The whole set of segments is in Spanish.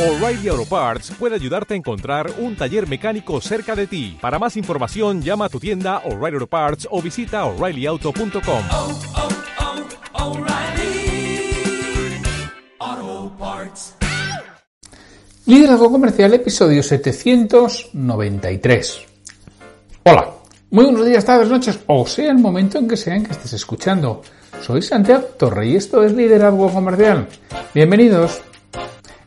O'Reilly Auto Parts puede ayudarte a encontrar un taller mecánico cerca de ti. Para más información, llama a tu tienda O'Reilly Auto Parts o visita oreillyauto.com. oh, oh, Parts. Liderazgo Comercial, episodio 793. Hola, muy buenos días, tardes, noches, o sea el momento en que sea en que estés escuchando. Soy Santiago Torre y esto es Liderazgo Comercial. Bienvenidos.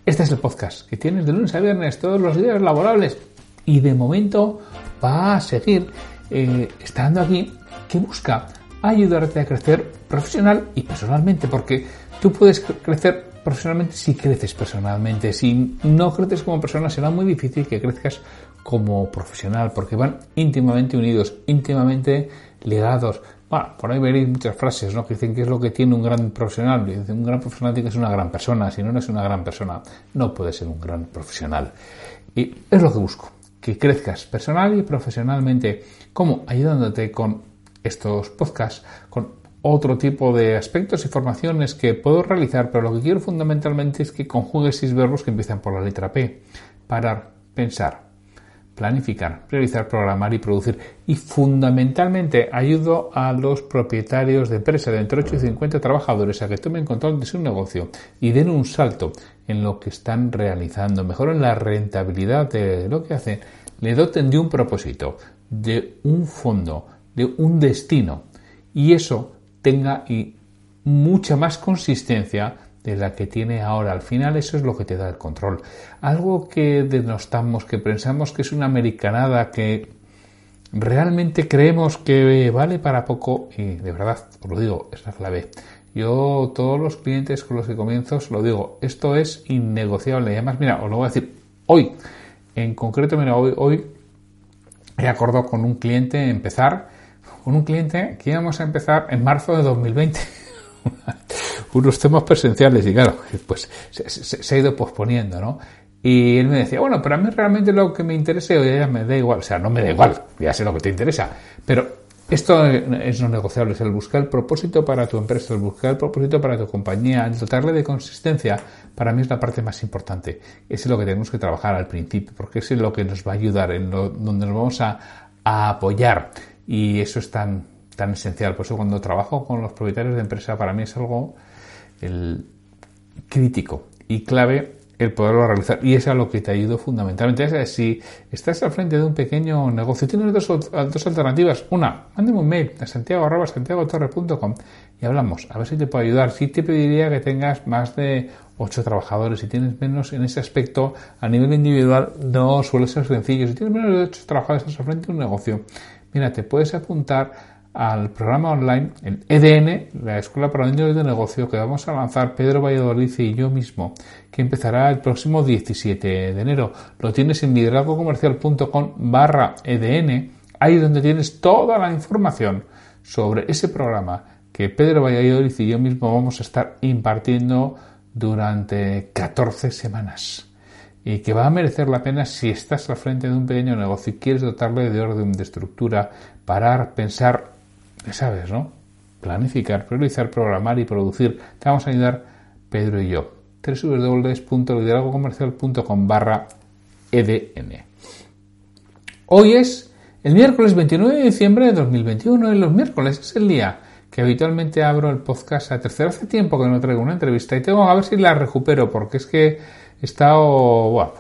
Este es el podcast que tienes de lunes a viernes todos los días laborables y de momento va a seguir eh, estando aquí que busca ayudarte a crecer profesional y personalmente porque tú puedes crecer profesionalmente si creces personalmente. Si no creces como persona será muy difícil que crezcas como profesional porque van íntimamente unidos, íntimamente ligados. Bueno, por ahí veréis muchas frases ¿no? que dicen que es lo que tiene un gran profesional. Un gran profesional tiene que ser una gran persona. Si no, no es una gran persona. No puede ser un gran profesional. Y es lo que busco. Que crezcas personal y profesionalmente. ¿Cómo? Ayudándote con estos podcasts, con otro tipo de aspectos y formaciones que puedo realizar, pero lo que quiero fundamentalmente es que conjugues seis verbos que empiezan por la letra P. Parar, pensar, planificar, priorizar, programar y producir. Y fundamentalmente ayudo a los propietarios de empresa de entre 8 y 50 trabajadores a que tomen control de su negocio y den un salto en lo que están realizando, mejoren la rentabilidad de lo que hacen, le doten de un propósito, de un fondo, de un destino y eso tenga mucha más consistencia de la que tiene ahora. Al final eso es lo que te da el control. Algo que denostamos, que pensamos que es una americanada, que realmente creemos que vale para poco y de verdad, os lo digo, es la clave. Yo todos los clientes con los que comienzo os lo digo, esto es innegociable. Y además, mira, os lo voy a decir hoy. En concreto, mira, hoy, hoy he acordado con un cliente empezar, con un cliente que íbamos a empezar en marzo de 2020. unos temas presenciales y claro, pues se, se, se, ha ido posponiendo, ¿no? Y él me decía, bueno, pero a mí realmente lo que me interesa, ya me da igual, o sea, no me da igual, ya sé lo que te interesa, pero esto es no negociable, es el buscar el propósito para tu empresa, el buscar el propósito para tu compañía, el dotarle de consistencia, para mí es la parte más importante. Eso es lo que tenemos que trabajar al principio, porque eso es lo que nos va a ayudar, en lo, donde nos vamos a, a apoyar. Y eso es tan, tan esencial. Por eso cuando trabajo con los propietarios de empresa, para mí es algo el crítico y clave el poderlo realizar. Y es a lo que te ayudo fundamentalmente. Es si estás al frente de un pequeño negocio, tienes dos, dos alternativas. Una, mándame un mail a santiago santiagotorre.com y hablamos. A ver si te puedo ayudar. Si te pediría que tengas más de ocho trabajadores. Si tienes menos en ese aspecto, a nivel individual, no suele ser sencillo. Si tienes menos de ocho trabajadores, estás al frente de un negocio. Mira, te puedes apuntar al programa online, el EDN, la Escuela para Niños de Negocio, que vamos a lanzar Pedro Valladolid y yo mismo, que empezará el próximo 17 de enero. Lo tienes en liderazgocomercial.com barra EDN, ahí donde tienes toda la información sobre ese programa que Pedro Valladolid y yo mismo vamos a estar impartiendo durante 14 semanas y que va a merecer la pena si estás al frente de un pequeño negocio y quieres dotarle de orden, de estructura, parar, pensar, ya sabes, ¿no? Planificar, priorizar, programar y producir. Te vamos a ayudar Pedro y yo. www.liderazgocomercial.com barra EDN. Hoy es el miércoles 29 de diciembre de 2021 y los miércoles es el día que habitualmente abro el podcast a tercera. Hace tiempo que no traigo una entrevista y tengo a ver si la recupero porque es que he estado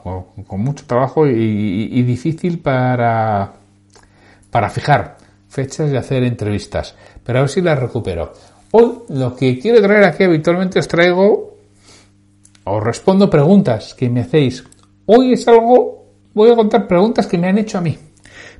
con, mucho trabajo y, y, y difícil para, para fijar fechas y hacer entrevistas. Pero a ver si las recupero. Hoy lo que quiero traer aquí habitualmente os traigo, os respondo preguntas que me hacéis. Hoy es algo, voy a contar preguntas que me han hecho a mí.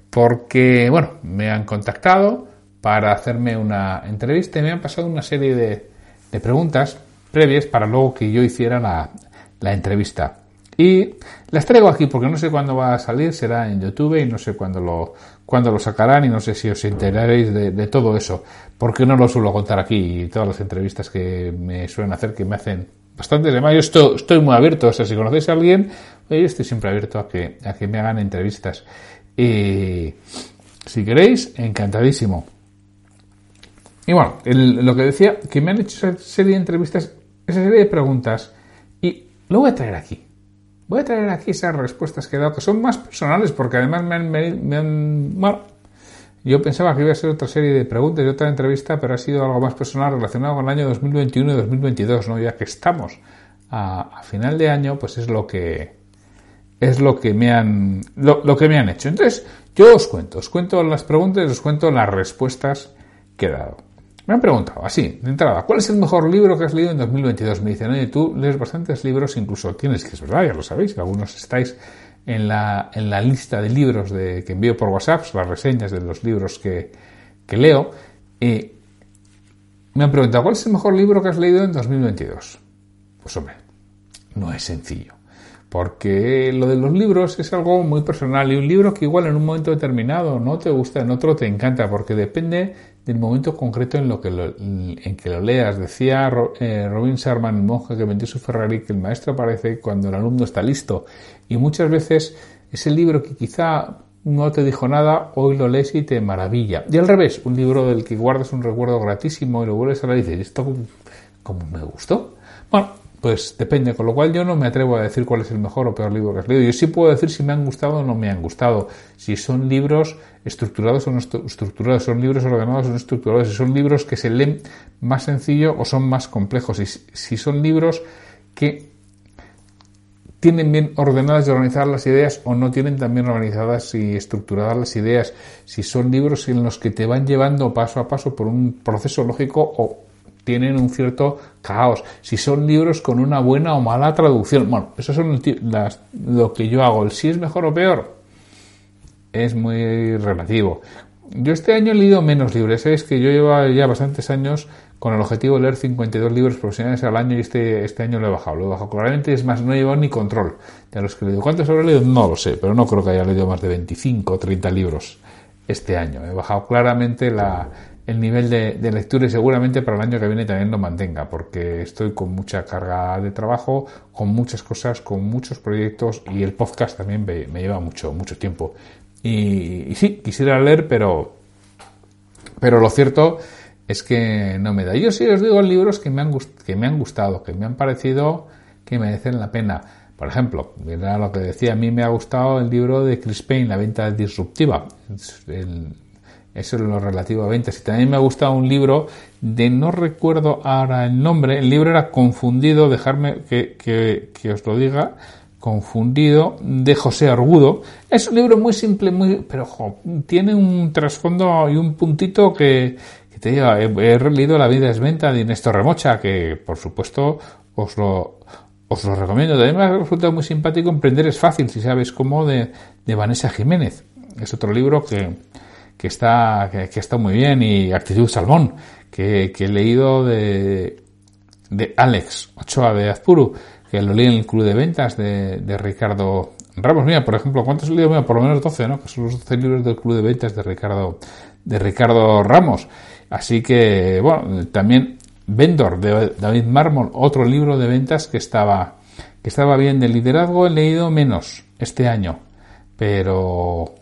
Porque, bueno, me han contactado para hacerme una entrevista y me han pasado una serie de, de preguntas previas para luego que yo hiciera la entrevista. Y las traigo aquí porque no sé cuándo va a salir, será en YouTube y no sé cuándo lo, cuándo lo sacarán y no sé si os enteraréis de, todo eso, porque no lo suelo contar aquí y todas las entrevistas que me suelen hacer que me hacen bastante de más. Yo estoy, muy abierto, o sea, si conocéis a alguien, yo estoy siempre abierto a que, a que me hagan entrevistas. Y si queréis, encantadísimo. Y bueno, lo que decía, que me han hecho esa serie de entrevistas, esa serie de preguntas, y lo voy a traer aquí Voy a traer aquí esas respuestas que he dado, que son más personales, porque además me han, me han bueno, yo pensaba que iba a ser otra serie de preguntas y otra entrevista, pero ha sido algo más personal relacionado con el año 2021 y 2022, ¿no? Ya que estamos a, final de año, pues es lo que es lo que me han lo, que me han hecho. Entonces, yo os cuento, os cuento las preguntas y os cuento las respuestas que he dado. Me han preguntado así, de entrada, ¿cuál es el mejor libro que has leído en 2022? Me dicen, oye, tú lees bastantes libros, incluso tienes que es verdad, ya lo sabéis, algunos estáis en la, en la lista de libros de, que envío por WhatsApp, las reseñas de los libros que, que leo. Me han preguntado, ¿cuál es el mejor libro que has leído en 2022? Pues hombre, no es sencillo. Porque lo de los libros es algo muy personal y un libro que igual en un momento determinado no te gusta, en otro te encanta, porque depende del momento concreto en, lo que en que lo leas. Decía eh, Robin Sharman, el monje que vendió su Ferrari, que el maestro aparece cuando el alumno está listo. Y muchas veces ese libro que quizá no te dijo nada, hoy lo lees y te maravilla. Y al revés, un libro del que guardas un recuerdo gratísimo y lo vuelves a leer y dices, ¿esto como me gustó? Bueno, pues depende, con lo cual yo no me atrevo a decir cuál es el mejor o peor libro que has leído. Yo sí puedo decir si me han gustado o no me han gustado, si son libros estructurados o no estructurados, son libros ordenados o no estructurados, si son libros que se leen más sencillo o son más complejos, y si son libros que tienen bien ordenadas y organizadas las ideas o no tienen también organizadas y estructuradas las ideas, si son libros en los que te van llevando paso a paso por un proceso lógico o tienen un cierto caos, si son libros con una buena o mala traducción. Bueno, eso son las, lo que yo hago. El si es mejor o peor es muy relativo. Yo este año he leído menos libros. Sabéis que yo llevo ya bastantes años con el objetivo de leer 52 libros profesionales al año y este, este año lo he bajado. Lo he bajado claramente. Es más, no he llevado ni control de los que he leído. ¿Cuántos habré leído? No lo sé, pero no creo que haya leído más de 25 o 30 libros este año. He bajado claramente la, el nivel de, lectura y seguramente para el año que viene también lo mantenga, porque estoy con mucha carga de trabajo, con muchas cosas, con muchos proyectos y el podcast también me, lleva mucho, mucho tiempo. Y, sí, quisiera leer, pero, pero lo cierto es que no me da. Yo sí os digo libros que me han, que me han gustado, que me han parecido que merecen la pena. Por ejemplo, era lo que decía, a mí me ha gustado el libro de Chris Payne, La venta disruptiva. Eso es lo relativo a ventas. Y también me ha gustado un libro de no recuerdo ahora el nombre. El libro era Confundido, dejarme que, que, os lo diga. Confundido de José Argudo. Es un libro muy simple, muy, pero tiene un trasfondo y un puntito que, que te diga, he, he, releído La vida es venta de Néstor Remocha, que por supuesto os lo, os lo recomiendo. También me ha resultado muy simpático Emprender es fácil, si sabes cómo, de, de Vanessa Jiménez. Es otro libro que, que está, que, está muy bien, y Actitud Salmón, que, que he leído de, de Alex Ochoa de Azpuru, que lo leí en el club de ventas de, de Ricardo Ramos. Mira, por ejemplo, ¿cuántos he leído? Mira, por lo menos 12, ¿no? Que son los 12 libros del club de ventas de Ricardo, de Ricardo Ramos. Así que, bueno, también Vendor de David Mármol, otro libro de ventas que estaba, que estaba bien de liderazgo, he leído menos este año, pero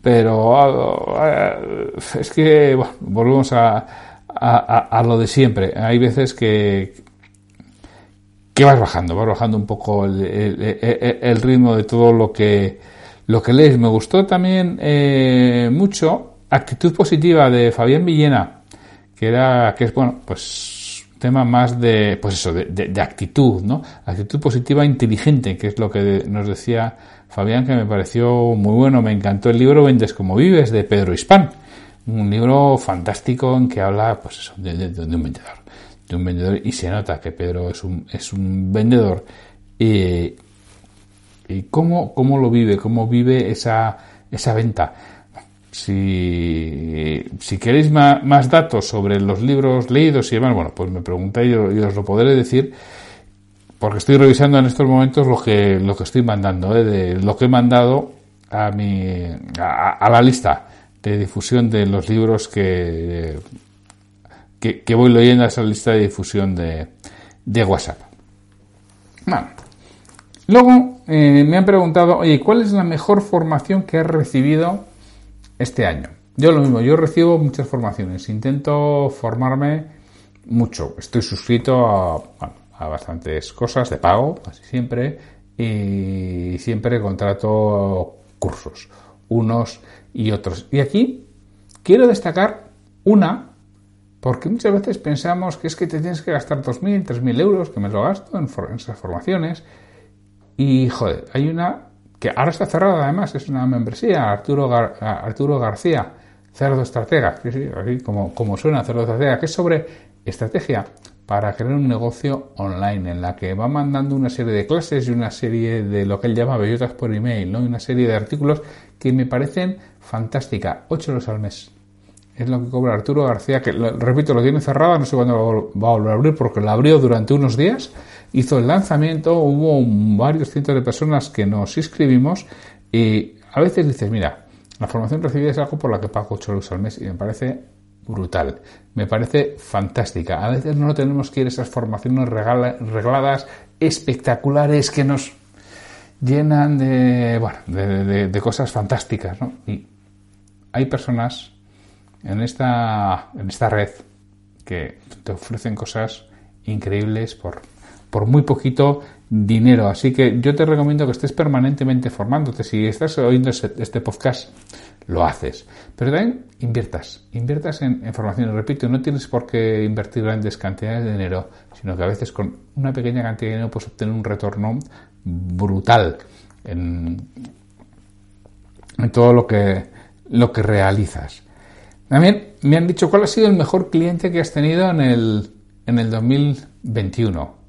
pero eh, es que volvemos a, a, lo de siempre. Hay veces que, que vas bajando, vas bajando un poco el, el, ritmo de todo lo que, lo que lees. Me gustó también eh, mucho Actitud Positiva de Fabián Villena, que era, que es, bueno, pues tema más de, pues eso, de, de, de actitud, ¿no? Actitud positiva inteligente, que es lo que nos decía Fabián, que me pareció muy bueno, me encantó el libro Vendes como vives de Pedro Hispán, un libro fantástico en que habla pues eso, de, un vendedor, de un vendedor y se nota que Pedro es un, es un vendedor y, cómo, cómo lo vive, cómo vive esa, esa venta. Si, si queréis más, datos sobre los libros leídos y demás, bueno, pues me preguntáis y os lo podré decir porque estoy revisando en estos momentos lo que, lo que estoy mandando, ¿eh? de lo que he mandado a, mi, a, la lista de difusión de los libros que, que, voy leyendo a esa lista de difusión de, de WhatsApp. Bueno. Luego eh, me han preguntado, oye, ¿cuál es la mejor formación que has recibido este año? Yo lo mismo, yo recibo muchas formaciones, intento formarme mucho, estoy suscrito a, a bastantes cosas de pago, casi siempre, y siempre contrato cursos, unos y otros. Y aquí quiero destacar una, porque muchas veces pensamos que es que te tienes que gastar 2.000, 3.000 euros, que me lo gasto en, esas formaciones, y joder, hay una que ahora está cerrada además, es una membresía, Arturo, Arturo García, Cerdo Estratega, como, como suena Cerdo Estratega, que es sobre estrategia para crear un negocio online en la que va mandando una serie de clases y una serie de lo que él llama bellotas por email, ¿no? Y una serie de artículos que me parecen fantástica. 8 euros al mes. Es lo que cobra Arturo García, que repito, lo tiene cerrado, no sé cuándo va a volver a abrir, porque lo abrió durante unos días, hizo el lanzamiento, hubo varios cientos de personas que nos inscribimos y a veces dices, mira, la formación recibida es algo por la que pago 8 euros al mes y me parece brutal. Me parece fantástica. A veces no tenemos que ir a esas formaciones regladas, espectaculares, que nos llenan de, bueno, de, cosas fantásticas. ¿no? Y hay personas en esta, en esta red que te ofrecen cosas increíbles por, por muy poquito dinero. Así que yo te recomiendo que estés permanentemente formándote. Si estás oyendo este podcast, lo haces. Pero también inviertas, inviertas en, formación. Repito, no tienes por qué invertir grandes cantidades de dinero, sino que a veces con una pequeña cantidad de dinero puedes obtener un retorno brutal en, en todo lo que, lo que realizas. También me han dicho cuál ha sido el mejor cliente que has tenido en el, en el 2021.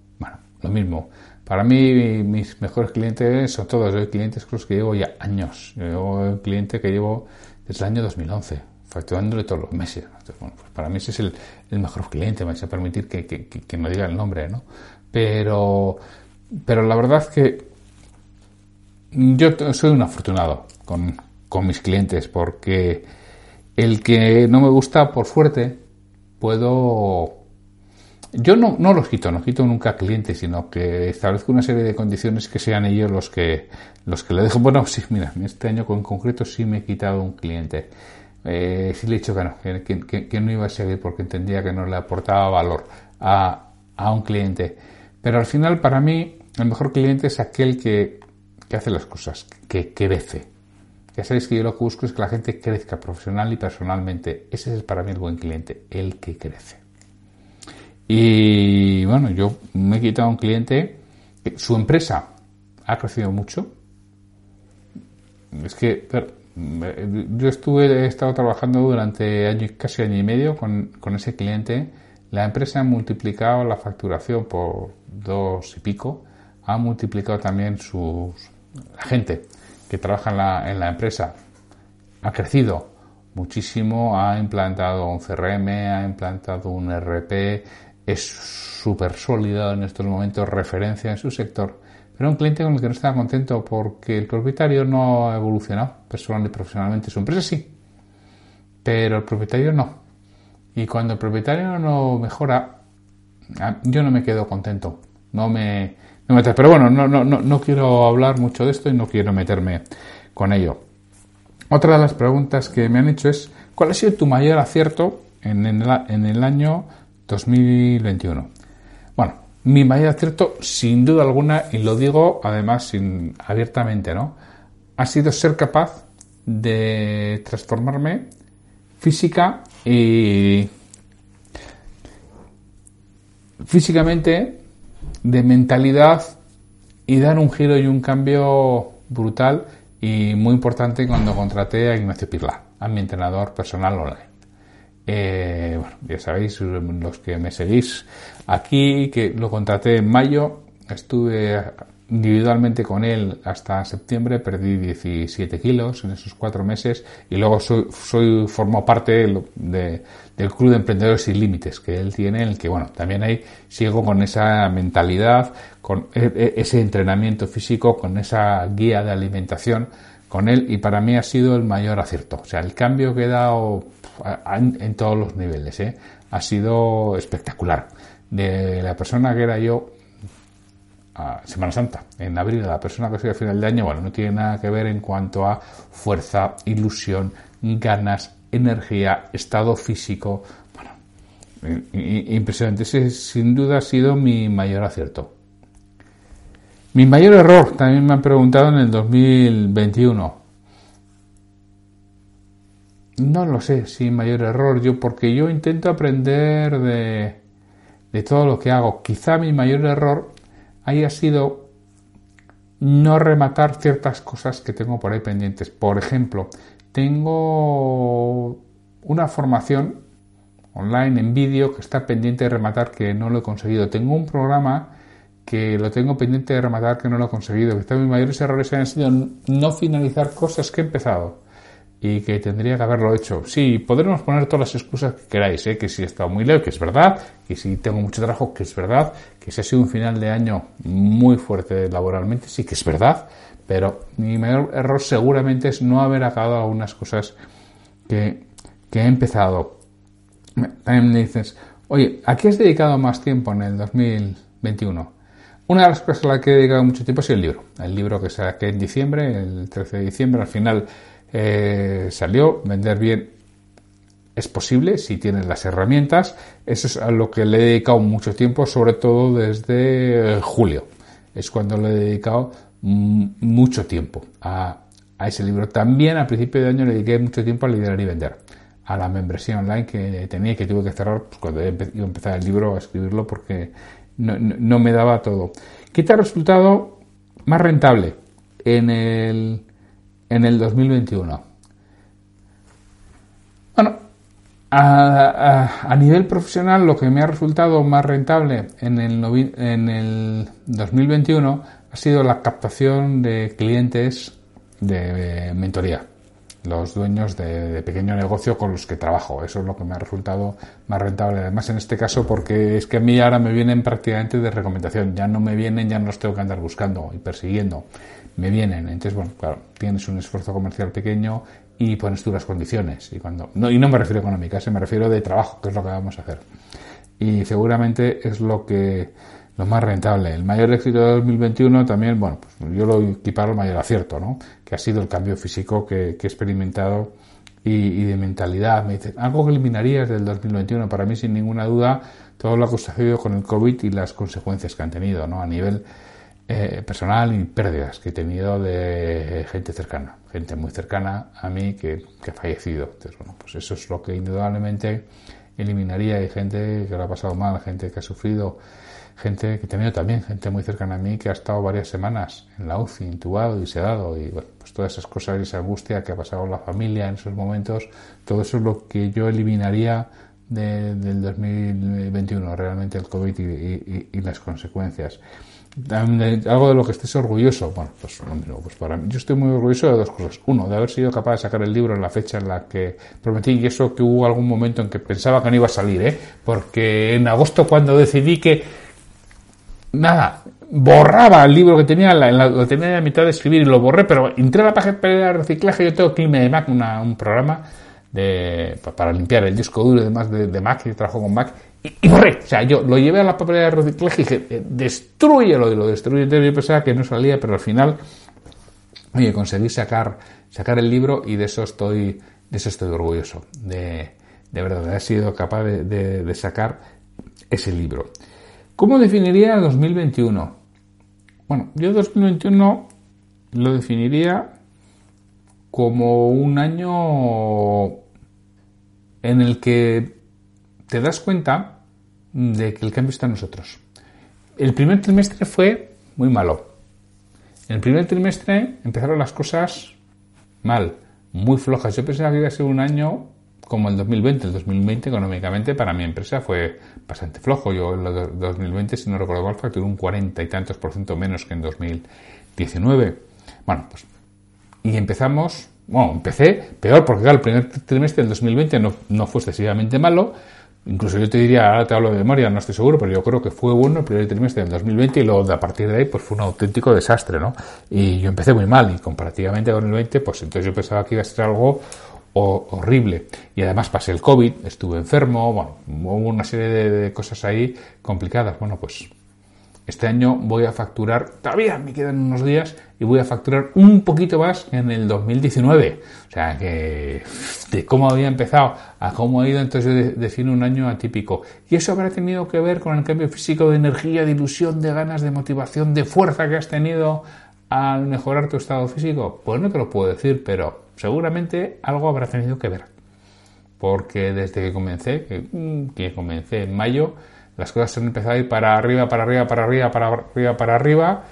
Lo mismo. Para mí, mis mejores clientes son todos. Yo clientes con los que llevo ya años. Yo llevo un cliente que llevo desde el año 2011, facturándole todos los meses. pues para mí ese es el, mejor cliente. Me vais a permitir que, que, diga el nombre, ¿no? Pero, pero la verdad que yo soy un afortunado con, con mis clientes porque el que no me gusta, por suerte, puedo yo no, no los quito, no quito nunca clientes, sino que establezco una serie de condiciones que sean ellos los que, los que le dejo. Bueno, sí, mira, este año en concreto sí me he quitado un cliente. Eh, sí le he dicho que no, que, no iba a seguir porque entendía que no le aportaba valor a, a un cliente. Pero al final, para mí, el mejor cliente es aquel que, que hace las cosas, que crece. Ya sabéis que yo lo que busco es que la gente crezca profesional y personalmente. Ese es para mí el buen cliente, el que crece. Y bueno, yo me he quitado un cliente, su empresa ha crecido mucho. Es que yo estuve, he estado trabajando durante año, casi año y medio con, con ese cliente. La empresa ha multiplicado la facturación por dos y pico. Ha multiplicado también sus, la gente que trabaja en la, en la empresa. Ha crecido muchísimo, ha implantado un CRM, ha implantado un RP, es súper sólido en estos momentos, referencia en su sector, pero un cliente con el que no estaba contento porque el propietario no ha evolucionado personal y profesionalmente. Su empresa sí, pero el propietario no. Y cuando el propietario no mejora, yo no me quedo contento. No me, no me pero bueno, no, no, no, no quiero hablar mucho de esto y no quiero meterme con ello. Otra de las preguntas que me han hecho es, ¿cuál ha sido tu mayor acierto en el, en el año 2021. Bueno, mi mayor acierto, sin duda alguna, y lo digo además sin, abiertamente, ¿no? Ha sido ser capaz de transformarme física y físicamente, de mentalidad y dar un giro y un cambio brutal y muy importante cuando contraté a Ignacio Pirla, a mi entrenador personal online. Eh, bueno, ya sabéis, los que me seguís aquí, que lo contraté en mayo, estuve individualmente con él hasta septiembre, perdí 17 kilos en esos cuatro meses y luego soy, soy formo parte de, del Club de Emprendedores Sin Límites que él tiene, en el que, bueno, también ahí sigo con esa mentalidad, con e, e, ese entrenamiento físico, con esa guía de alimentación con él y para mí ha sido el mayor acierto. O sea, el cambio que he dado en, todos los niveles ¿eh? ha sido espectacular. De la persona que era yo a Semana Santa, en abril, la persona que soy a final de año, bueno, no tiene nada que ver en cuanto a fuerza, ilusión, ganas, energía, estado físico. Bueno, impresionante. Ese sin duda ha sido mi mayor acierto. Mi mayor error, también me han preguntado en el 2021. No lo sé si mayor error yo, porque yo intento aprender de, de todo lo que hago. Quizá mi mayor error haya sido no rematar ciertas cosas que tengo por ahí pendientes. Por ejemplo, tengo una formación online en vídeo que está pendiente de rematar que no lo he conseguido. Tengo un programa que lo tengo pendiente de rematar que no lo he conseguido. Quizá mis mayores errores han sido no finalizar cosas que he empezado y que tendría que haberlo hecho. Sí, podremos poner todas las excusas que queráis, ¿eh? que si he estado muy lejos, que es verdad, que si tengo mucho trabajo, que es verdad, que si ha sido un final de año muy fuerte laboralmente, sí que es verdad, pero mi mayor error seguramente es no haber acabado algunas cosas que, que he empezado. También me dices, oye, ¿a qué has dedicado más tiempo en el 2021? Una de las cosas a las que he dedicado mucho tiempo es el libro. El libro que saqué en diciembre, el 13 de diciembre, al final eh, salió, vender bien es posible si tienes las herramientas. Eso es a lo que le he dedicado mucho tiempo, sobre todo desde julio. Es cuando le he dedicado mucho tiempo a, ese libro. También a principio de año le dediqué mucho tiempo a liderar y vender, a la membresía online que tenía y que tuve que cerrar pues, cuando iba a empezar el libro a escribirlo porque no, no me daba todo. ¿Qué te ha resultado más rentable en el en el 2021. Bueno, a, nivel profesional lo que me ha resultado más rentable en el, en el 2021 ha sido la captación de clientes de mentoría los dueños de, pequeño negocio con los que trabajo. Eso es lo que me ha resultado más rentable. Además, en este caso, porque es que a mí ahora me vienen prácticamente de recomendación. Ya no me vienen, ya no los tengo que andar buscando y persiguiendo. Me vienen. Entonces, bueno, claro, tienes un esfuerzo comercial pequeño y pones tú las condiciones. Y, cuando, no, y no me refiero a económicas, me refiero de trabajo, que es lo que vamos a hacer. Y seguramente es lo que lo más rentable. El mayor éxito de 2021 también, bueno, pues yo lo equiparo al mayor acierto, ¿no? Que ha sido el cambio físico que, he experimentado y, de mentalidad. Me dicen, algo que eliminarías del 2021. Para mí, sin ninguna duda, todo lo que sucedido con el COVID y las consecuencias que han tenido, ¿no? A nivel eh, personal y pérdidas que he tenido de gente cercana, gente muy cercana a mí que, que ha fallecido. Entonces, bueno, pues eso es lo que indudablemente eliminaría. Hay gente que lo ha pasado mal, gente que ha sufrido gente que he también, gente muy cercana a mí que ha estado varias semanas en la UCI, intubado y sedado, y bueno, pues todas esas cosas y esa angustia que ha pasado la familia en esos momentos, todo eso es lo que yo eliminaría del 2021, realmente el COVID y, las consecuencias. algo de lo que estés orgulloso. Bueno, pues, pues para mí, yo estoy muy orgulloso de dos cosas. Uno, de haber sido capaz de sacar el libro en la fecha en la que prometí, y eso que hubo algún momento en que pensaba que no iba a salir, ¿eh? porque en agosto cuando decidí que nada, borraba el libro que tenía, la, lo tenía la mitad de escribir y lo borré, pero entré a la página de reciclaje, yo tengo que irme de Mac, un programa de, para limpiar el disco duro y demás de, Mac, y trabajo con Mac, y, borré. O sea, yo lo llevé a la papelera de reciclaje y dije, eh, destruyelo, y lo destruye. Entonces yo pensaba que no salía, pero al final, oye, conseguí sacar, sacar el libro y de eso estoy, de eso estoy orgulloso, de, de verdad, he sido capaz de, de sacar ese libro. ¿Cómo definiría 2021? Bueno, yo 2021 lo definiría como un año en el que te das cuenta de que el cambio está en nosotros. El primer trimestre fue muy malo. En el primer trimestre empezaron las cosas mal, muy flojas. Yo pensaba que iba a ser un año como el 2020. El 2020 económicamente para mi empresa fue bastante flojo. Yo en el 2020, si no recuerdo mal, facturé un 40 y tantos por ciento menos que en 2019. Bueno, pues y empezamos, bueno, empecé peor porque claro, el primer trimestre del 2020 no, no fue excesivamente malo. Incluso yo te diría, ahora te hablo de memoria, no estoy seguro, pero yo creo que fue bueno el primer trimestre del 2020 y luego a partir de ahí pues fue un auténtico desastre, ¿no? Y yo empecé muy mal y comparativamente con el 20, pues entonces yo pensaba que iba a ser algo horrible. Y además pasé el COVID, estuve enfermo, bueno, hubo una serie de, cosas ahí complicadas. Bueno, pues este año voy a facturar, todavía me quedan unos días, y voy a facturar un poquito más en el 2019. O sea que de cómo había empezado a cómo ha ido, entonces yo defino un año atípico. Y eso habrá tenido que ver con el cambio físico de energía, de ilusión, de ganas, de motivación, de fuerza que has tenido al mejorar tu estado físico. Pues no te lo puedo decir, pero seguramente algo habrá tenido que ver. Porque desde que comencé, que, mm, comencé en mayo, las cosas han empezado a ir para arriba, para arriba, para arriba, para arriba, para arriba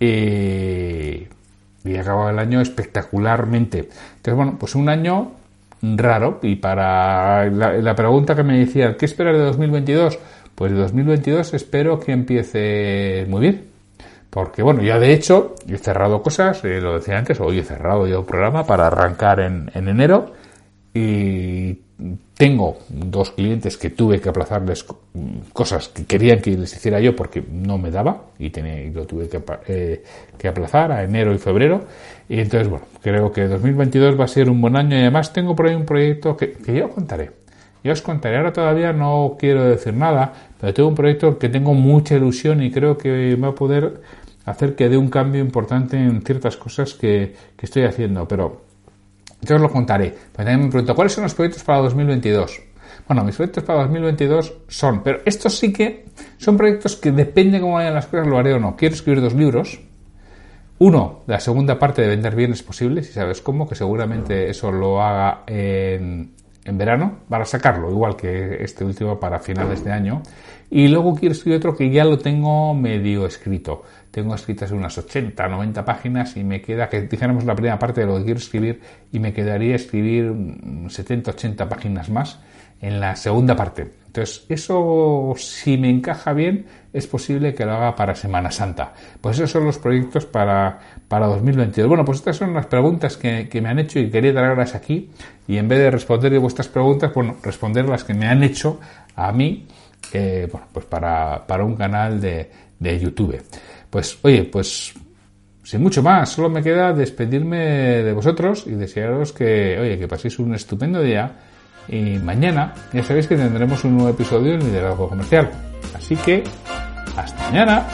y, y acabado el año espectacularmente. Entonces, bueno, pues un año raro y para la, pregunta que me decían, ¿qué esperas de 2022? Pues de 2022 espero que empiece muy bien. Porque bueno, ya de hecho he cerrado cosas, eh, lo decía antes, hoy he cerrado ya un programa para arrancar en, en enero y tengo dos clientes que tuve que aplazarles cosas que querían que les hiciera yo porque no me daba y, tenía, lo tuve que, eh, que, aplazar a enero y febrero. Y entonces, bueno, creo que 2022 va a ser un buen año y además tengo por ahí un proyecto que, que yo contaré. Yo os contaré, ahora todavía no quiero decir nada, pero tengo un proyecto que tengo mucha ilusión y creo que va a poder hacer que dé un cambio importante en ciertas cosas que, estoy haciendo. Pero yo os lo contaré. Pero también me pregunto, ¿cuáles son los proyectos para 2022? Bueno, mis proyectos para 2022 son, pero estos sí que son proyectos que depende cómo vayan las cosas, lo haré o no. Quiero escribir dos libros. Uno, la segunda parte de vender bienes posibles, si sabes cómo, que seguramente eso lo haga en, en verano, para sacarlo, igual que este último para finales de año. Y luego quiero escribir otro que ya lo tengo medio escrito. Tengo escritas unas 80, 90 páginas y me queda, que dijéramos la primera parte de lo que quiero escribir, y me quedaría escribir 70, 80 páginas más en la segunda parte. Entonces, eso, si me encaja bien, es posible que lo haga para Semana Santa. Pues esos son los proyectos para, para 2022. Bueno, pues estas son las preguntas que, me han hecho y quería traerlas aquí. Y en vez de responder vuestras preguntas, bueno, responder las que me han hecho a mí bueno, pues para, para un canal de, de YouTube. Pues oye, pues sin mucho más, solo me queda despedirme de vosotros y desearos que, oye, que paséis un estupendo día y mañana ya sabéis que tendremos un nuevo episodio en Liderazgo Comercial. Así que, hasta mañana.